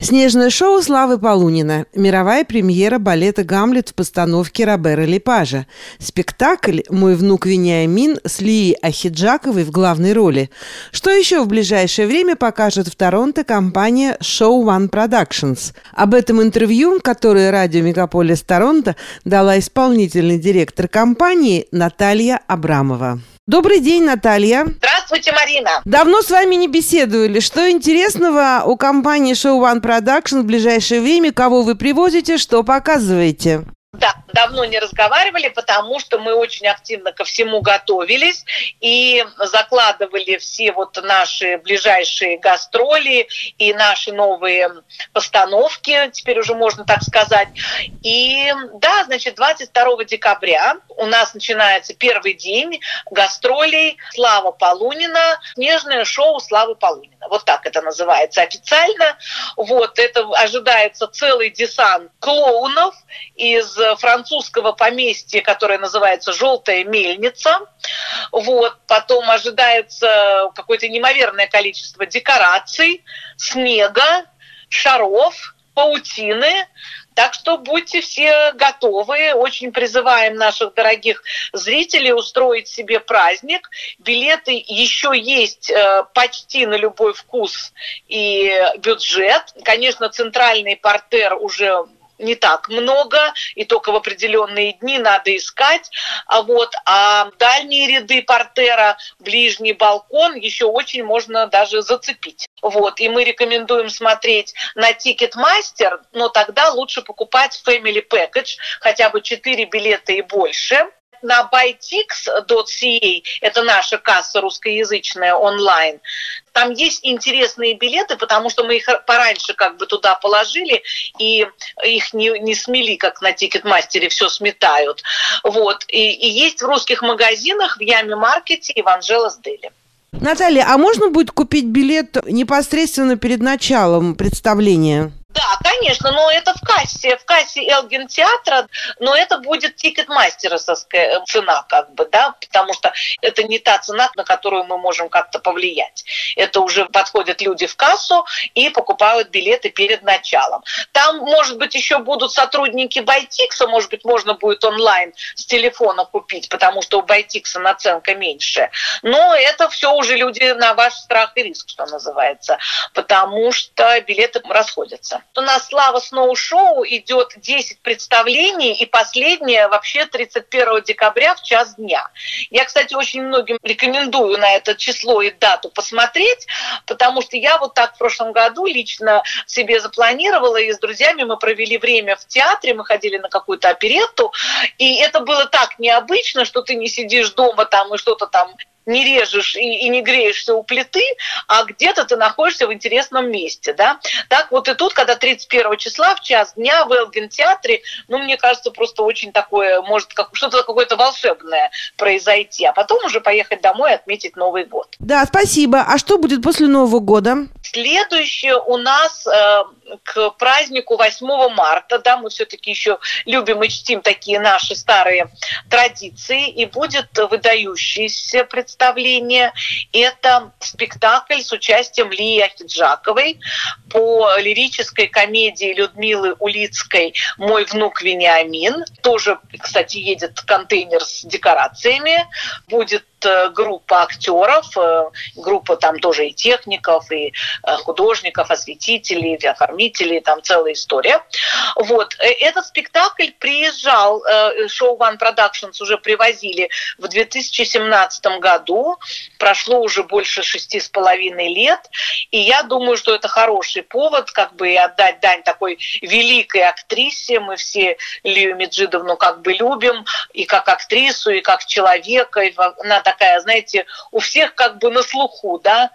Снежное шоу Славы Полунина. Мировая премьера балета «Гамлет» в постановке Робера Лепажа. Спектакль «Мой внук Вениамин» с Лией Ахиджаковой в главной роли. Что еще в ближайшее время покажет в Торонто компания Show One Productions. Об этом интервью, которое радио Мегаполис Торонто дала исполнительный директор компании Наталья Абрамова. Добрый день, Наталья. Здравствуйте, Марина. Давно с вами не беседовали. Что интересного у компании Show One Production в ближайшее время? Кого вы привозите? Что показываете? Да, давно не разговаривали, потому что мы очень активно ко всему готовились и закладывали все вот наши ближайшие гастроли и наши новые постановки, теперь уже можно так сказать. И да, значит, 22 декабря у нас начинается первый день гастролей Слава Полунина, снежное шоу Славы Полунина. Вот так это называется официально. Вот, это ожидается целый десант клоунов из французского поместья, которое называется «Желтая мельница». Вот, потом ожидается какое-то неимоверное количество декораций, снега, шаров, паутины. Так что будьте все готовы. Очень призываем наших дорогих зрителей устроить себе праздник. Билеты еще есть э, почти на любой вкус и бюджет. Конечно, центральный портер уже не так много, и только в определенные дни надо искать. А вот а дальние ряды портера, ближний балкон еще очень можно даже зацепить. Вот, и мы рекомендуем смотреть на Ticketmaster, но тогда лучше покупать Family Package, хотя бы 4 билета и больше на bytix.ca, это наша касса русскоязычная онлайн, там есть интересные билеты, потому что мы их пораньше как бы туда положили, и их не, не смели, как на Ticketmaster е, все сметают. Вот. И, и есть в русских магазинах, в Yummy Market е и в Angelo's Deli. Наталья, а можно будет купить билет непосредственно перед началом представления? Да, конечно, но это в кассе, в кассе Elgin театра, но это будет тикет-мастеровская цена, как бы, да, потому что это не та цена, на которую мы можем как-то повлиять. Это уже подходят люди в кассу и покупают билеты перед началом. Там, может быть, еще будут сотрудники Байтикса, может быть, можно будет онлайн с телефона купить, потому что у Байтикса наценка меньше. Но это все уже люди на ваш страх и риск, что называется, потому что билеты расходятся. У нас «Слава Сноу-шоу» идет 10 представлений, и последнее вообще 31 декабря в час дня. Я, кстати, очень многим рекомендую на это число и дату посмотреть, потому что я вот так в прошлом году лично себе запланировала, и с друзьями мы провели время в театре, мы ходили на какую-то оперетту, и это было так необычно, что ты не сидишь дома там и что-то там не режешь и, и не греешься у плиты, а где-то ты находишься в интересном месте, да. Так вот и тут, когда 31 числа в час дня в Элгин театре, ну, мне кажется, просто очень такое, может, как, что-то какое-то волшебное произойти, а потом уже поехать домой и отметить Новый год. Да, спасибо. А что будет после Нового года? Следующее у нас э, к празднику 8 марта, да, мы все-таки еще любим и чтим такие наши старые традиции, и будет выдающееся представление. Это спектакль с участием Лии Ахиджаковой по лирической комедии Людмилы Улицкой «Мой внук Вениамин». Тоже, кстати, едет контейнер с декорациями. Будет Э, группа актеров, э, группа там тоже и техников, и э, художников, осветителей, оформителей, там целая история. Вот. Этот спектакль приезжал, шоу One Productions уже привозили в 2017 году, прошло уже больше шести с половиной лет, и я думаю, что это хороший повод как бы отдать дань такой великой актрисе, мы все Лию Меджидовну как бы любим, и как актрису, и как человека, и она такая, знаете, у всех как бы на слуху, да,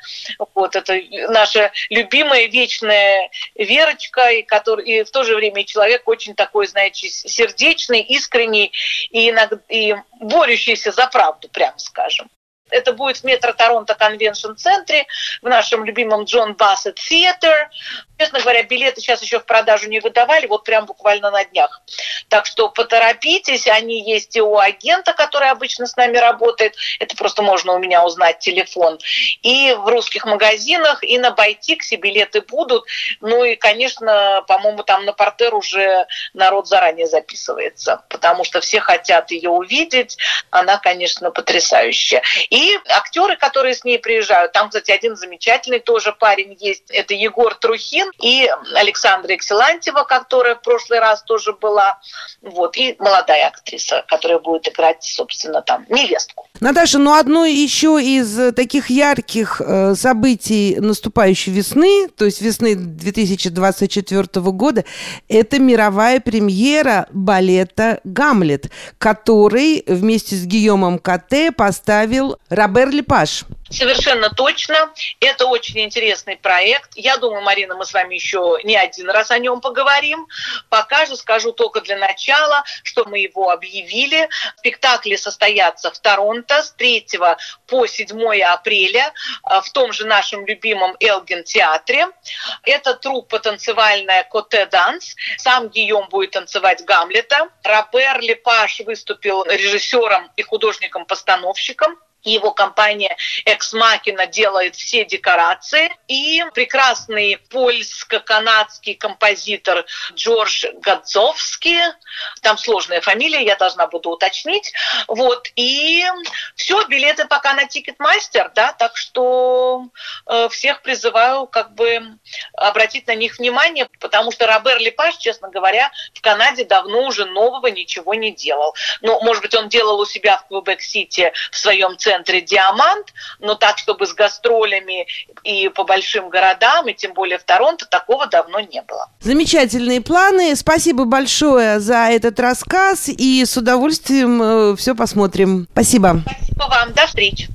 вот это наша любимая вечная Верочка, и, который, и в то же время человек очень такой, знаете, сердечный, искренний и, иногда, и борющийся за правду, прямо скажем. Это будет в метро Торонто Конвеншн Центре, в нашем любимом Джон Бассет Theater. Честно говоря, билеты сейчас еще в продажу не выдавали, вот прям буквально на днях. Так что поторопитесь, они есть и у агента, который обычно с нами работает, это просто можно у меня узнать телефон, и в русских магазинах, и на Байтиксе билеты будут. Ну и, конечно, по-моему, там на портер уже народ заранее записывается, потому что все хотят ее увидеть. Она, конечно, потрясающая. И актеры, которые с ней приезжают, там, кстати, один замечательный тоже парень есть, это Егор Трухин и Александра Экселантьева, которая в прошлый раз тоже была, вот, и молодая актриса, которая будет играть, собственно, там невестку. Наташа, ну одно еще из таких ярких э, событий наступающей весны, то есть весны 2024 года, это мировая премьера балета «Гамлет», который вместе с Гийомом Кате поставил Робер Лепаш. Совершенно точно. Это очень интересный проект. Я думаю, Марина, мы с вами еще не один раз о нем поговорим. Пока же скажу только для начала, что мы его объявили. Спектакли состоятся в Торонто с 3 по 7 апреля а, в том же нашем любимом Элгин театре. Это труппа танцевальная Côté Danse. Сам Гийом будет танцевать Гамлета. Робер Лепаш выступил режиссером и художником-постановщиком его компания Ex Machina делает все декорации. И прекрасный польско-канадский композитор Джордж Гадзовский, там сложная фамилия, я должна буду уточнить. Вот. И все, билеты пока на Ticketmaster, да, так что э, всех призываю как бы обратить на них внимание, потому что Робер Лепаш, честно говоря, в Канаде давно уже нового ничего не делал. Ну, может быть, он делал у себя в Квебек-Сити в своем центре центре «Диамант», но так, чтобы с гастролями и по большим городам, и тем более в Торонто, такого давно не было. Замечательные планы. Спасибо большое за этот рассказ, и с удовольствием э, все посмотрим. Спасибо. Спасибо вам. До встречи.